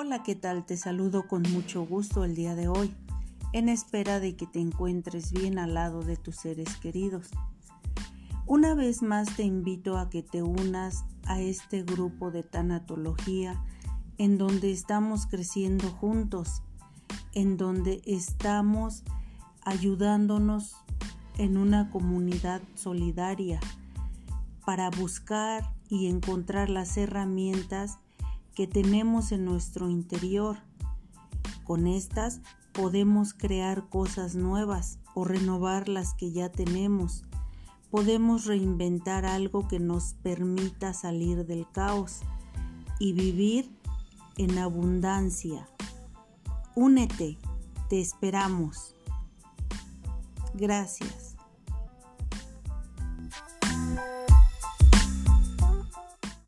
Hola, ¿qué tal? Te saludo con mucho gusto el día de hoy, en espera de que te encuentres bien al lado de tus seres queridos. Una vez más te invito a que te unas a este grupo de tanatología en donde estamos creciendo juntos, en donde estamos ayudándonos en una comunidad solidaria para buscar y encontrar las herramientas que tenemos en nuestro interior. Con estas podemos crear cosas nuevas o renovar las que ya tenemos. Podemos reinventar algo que nos permita salir del caos y vivir en abundancia. Únete, te esperamos. Gracias.